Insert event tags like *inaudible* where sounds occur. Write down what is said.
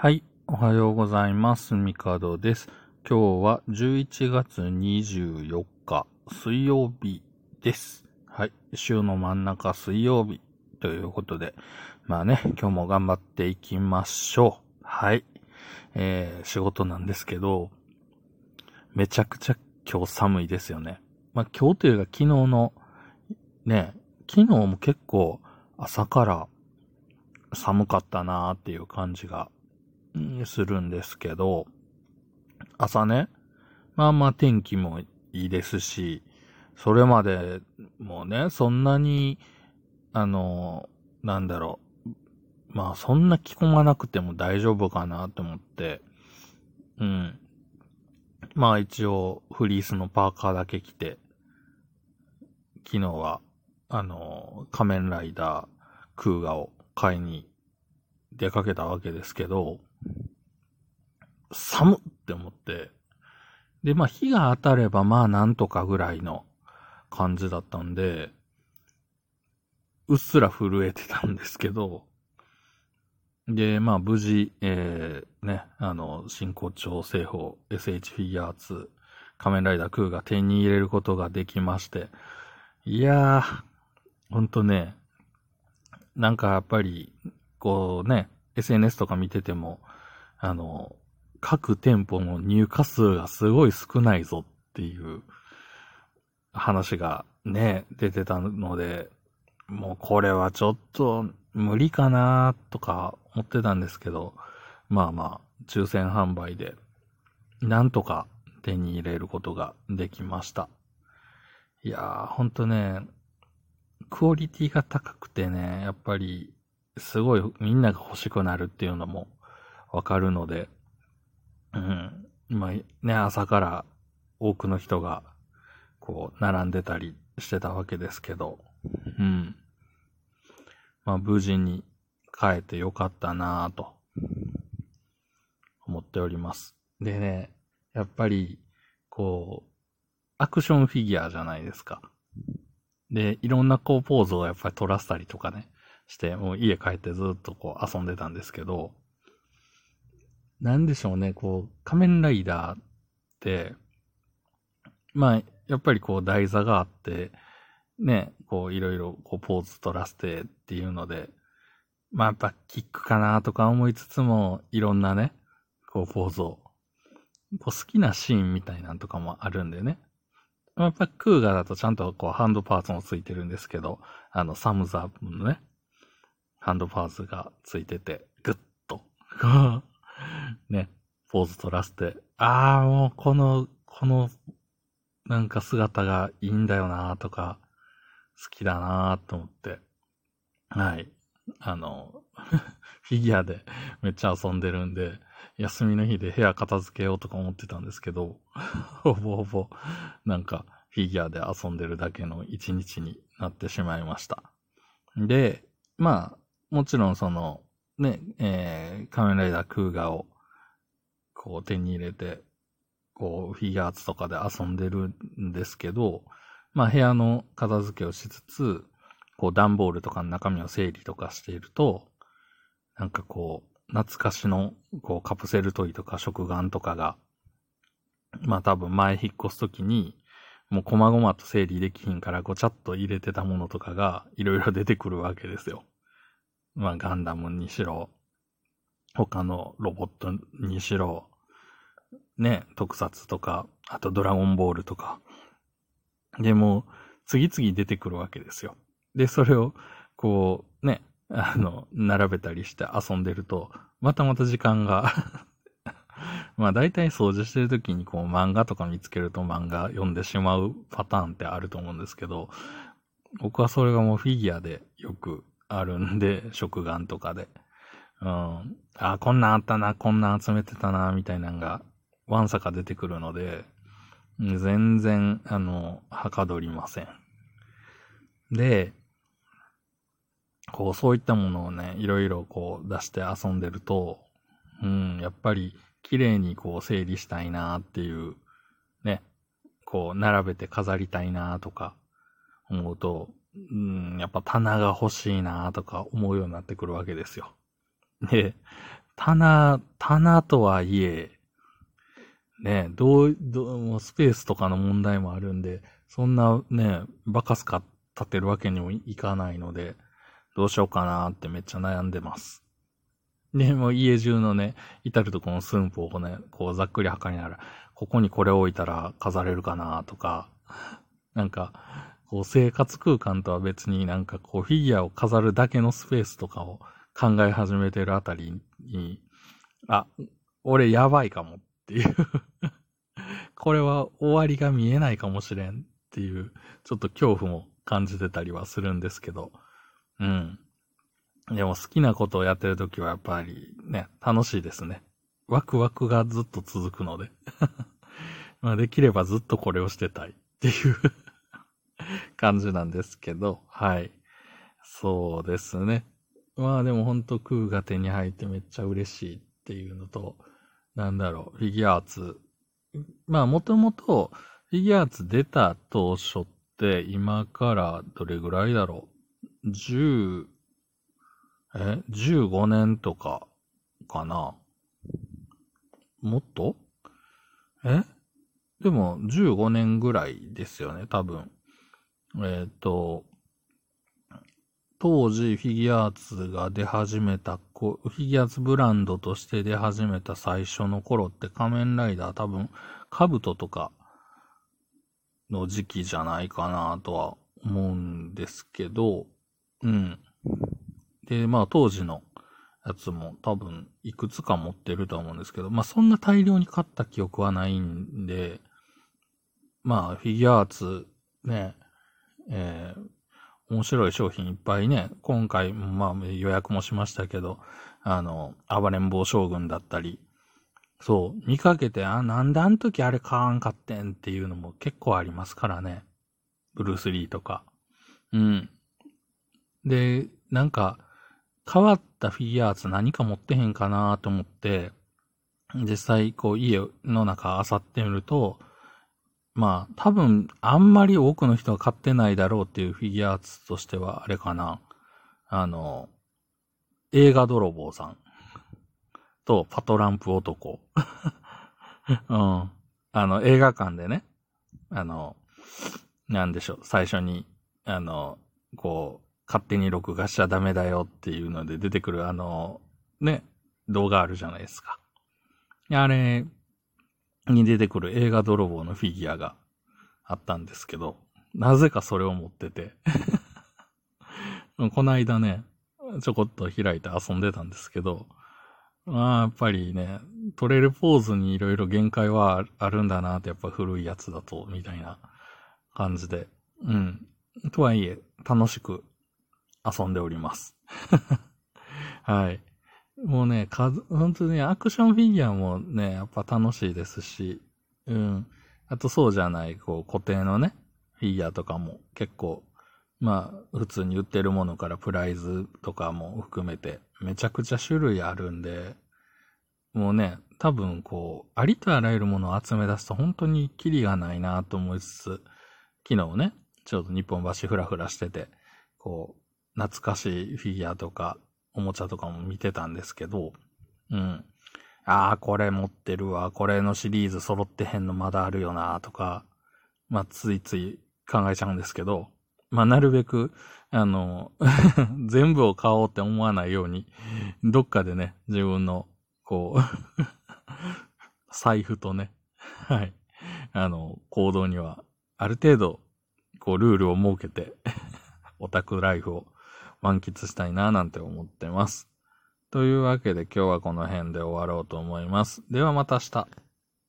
はい、おはようございます。ミカドです。今日は11月24日水曜日です。はい、週の真ん中水曜日ということで、まあね、今日も頑張っていきましょう。はい、えー、仕事なんですけど、めちゃくちゃ今日寒いですよね。まあ今日というか昨日の、ね、昨日も結構朝から寒かったなーっていう感じがするんですけど、朝ね、まあまあ天気もいいですし、それまでもうね、そんなに、あの、なんだろう、まあそんな着込まなくても大丈夫かなと思って、うん。まあ一応フリースのパーカーだけ着て、昨日は、あの、仮面ライダークーガを買いに出かけたわけですけど、寒って思って。で、まあ、日が当たれば、まあ、なんとかぐらいの感じだったんで、うっすら震えてたんですけど、で、まあ、無事、えー、ね、あの、新骨調製法 SH フィギュアーツ仮面ライダークーが手に入れることができまして、いやー、ほんとね、なんかやっぱり、こうね、SNS とか見てても、あの、各店舗の入荷数がすごい少ないぞっていう話がね、出てたので、もうこれはちょっと無理かなとか思ってたんですけど、まあまあ、抽選販売で、なんとか手に入れることができました。いやー、ほんとね、クオリティが高くてね、やっぱり、すごいみんなが欲しくなるっていうのもわかるので、うん。まあね、朝から多くの人が、こう、並んでたりしてたわけですけど、うん。まあ無事に帰ってよかったなぁと、思っております。でね、やっぱり、こう、アクションフィギュアじゃないですか。で、いろんなこうポーズをやっぱり撮らせたりとかね、して、もう家帰ってずっとこう遊んでたんですけど、なんでしょうね、こう、仮面ライダーって、まあ、やっぱりこう台座があって、ね、こういろいろこうポーズ取らせてっていうので、まあやっぱキックかなとか思いつつも、いろんなね、こうポーズを、こう好きなシーンみたいなんとかもあるんでね。まあやっぱクーガーだとちゃんとこうハンドパーツもついてるんですけど、あのサムズアップのね、ハンドパーツがついてて、ぐっと、*laughs* *laughs* ね、ポーズ取らせて、ああ、もうこの、この、なんか姿がいいんだよなとか、好きだなと思って、はい。あの、*laughs* フィギュアでめっちゃ遊んでるんで、休みの日で部屋片付けようとか思ってたんですけど、*laughs* ほぼほぼ、なんか、フィギュアで遊んでるだけの一日になってしまいました。で、まあ、もちろんその、ね、えー、仮面ライダークーガを、こう手に入れて、こう、フィギュアーツとかで遊んでるんですけど、まあ部屋の片付けをしつつ、こう段ボールとかの中身を整理とかしていると、なんかこう、懐かしの、こうカプセルトイとか食玩とかが、まあ多分前引っ越すときに、もう細々と整理できひんからごちゃっと入れてたものとかがいろいろ出てくるわけですよ。まあ、ガンダムにしろ、他のロボットにしろ、ね、特撮とか、あとドラゴンボールとか。でも、次々出てくるわけですよ。で、それを、こう、ね、あの、並べたりして遊んでると、またまた時間が *laughs* まあ大体掃除してる時にこう漫画とか見つけると漫画読んでしまうパターンってあると思うんですけど、僕はそれがもうフィギュアでよくあるんで、食玩とかで。うん。あ、こんなんあったな、こんなん集めてたな、みたいなのが、わんさか出てくるので、全然、あの、はかどりません。で、こう、そういったものをね、いろいろこう出して遊んでると、うん、やっぱり、綺麗にこう整理したいなっていう、ね、こう、並べて飾りたいなとか思うと、うん、やっぱ棚が欲しいなとか思うようになってくるわけですよ。で、棚、棚とはいえ、ね、どう、どう、もスペースとかの問題もあるんで、そんなね、バカスカ立てるわけにもいかないので、どうしようかなってめっちゃ悩んでます。で、もう家中のね、至るとこの寸法をね、こうざっくり測りながら、ここにこれを置いたら飾れるかなとか、なんか、こう生活空間とは別になんかこうフィギュアを飾るだけのスペースとかを考え始めてるあたりに、あ、俺やばいかもっっていう *laughs* これは終わりが見えないかもしれんっていう、ちょっと恐怖も感じてたりはするんですけど、うん。でも好きなことをやってるときはやっぱりね、楽しいですね。ワクワクがずっと続くので。*laughs* まあできればずっとこれをしてたいっていう *laughs* 感じなんですけど、はい。そうですね。まあでもほんと空が手に入ってめっちゃ嬉しいっていうのと、なんだろう、フィギュアーツ。まあもともとフィギュアーツ出た当初って今からどれぐらいだろう。10、え ?15 年とかかなもっと？え？でも15年ぐらいですよね、多分。えっ、ー、と、当時フィギュアーツが出始めた、フィギュアーツブランドとして出始めた最初の頃って仮面ライダー多分、カブトとかの時期じゃないかなとは思うんですけど、うん。で、まあ当時のやつも多分いくつか持ってると思うんですけど、まあそんな大量に買った記憶はないんで、まあフィギュアーツね、えー、面白い商品いっぱいね、今回、まあ予約もしましたけど、あの、暴れん坊将軍だったり、そう、見かけて、あ、なんであの時あれ買わんかってんっていうのも結構ありますからね。ブルース・リーとか。うん。で、なんか、変わったフィギュアーツ何か持ってへんかなと思って、実際、こう、家の中漁ってみると、まあ、多分、あんまり多くの人が買ってないだろうっていうフィギュアーツとしては、あれかな。あの、映画泥棒さんとパトランプ男。*laughs* うん。あの、映画館でね、あの、なんでしょう、最初に、あの、こう、勝手に録画しちゃダメだよっていうので出てくるあの、ね、動画あるじゃないですか。あれ、に出てくる映画泥棒のフィギュアがあったんですけど、なぜかそれを持ってて *laughs* この間ね、ちょこっと開いて遊んでたんですけど、まあ、やっぱりね、撮れるポーズにいろいろ限界はあるんだなって、やっぱ古いやつだと、みたいな感じで。うん。とはいえ、楽しく遊んでおります。*laughs* はい。もうね、数、本当にアクションフィギュアもね、やっぱ楽しいですし、うん。あとそうじゃない、こう、固定のね、フィギュアとかも結構、まあ、普通に売ってるものからプライズとかも含めて、めちゃくちゃ種類あるんで、もうね、多分こう、ありとあらゆるものを集め出すと本当にキリがないなと思いつつ、昨日ね、ちょうど日本橋フラフラしてて、こう、懐かしいフィギュアとか、おもちゃとかも見てたんですけど、うん。ああ、これ持ってるわ。これのシリーズ揃ってへんのまだあるよな、とか、まあ、ついつい考えちゃうんですけど、まあ、なるべく、あの *laughs* 全部を買おうって思わないように、どっかでね、自分の、こう *laughs* 財布とね、はい、あの、行動には、ある程度、こう、ルールを設けて *laughs* オタクライフを満喫したいななんて思ってます。というわけで今日はこの辺で終わろうと思います。ではまた明日。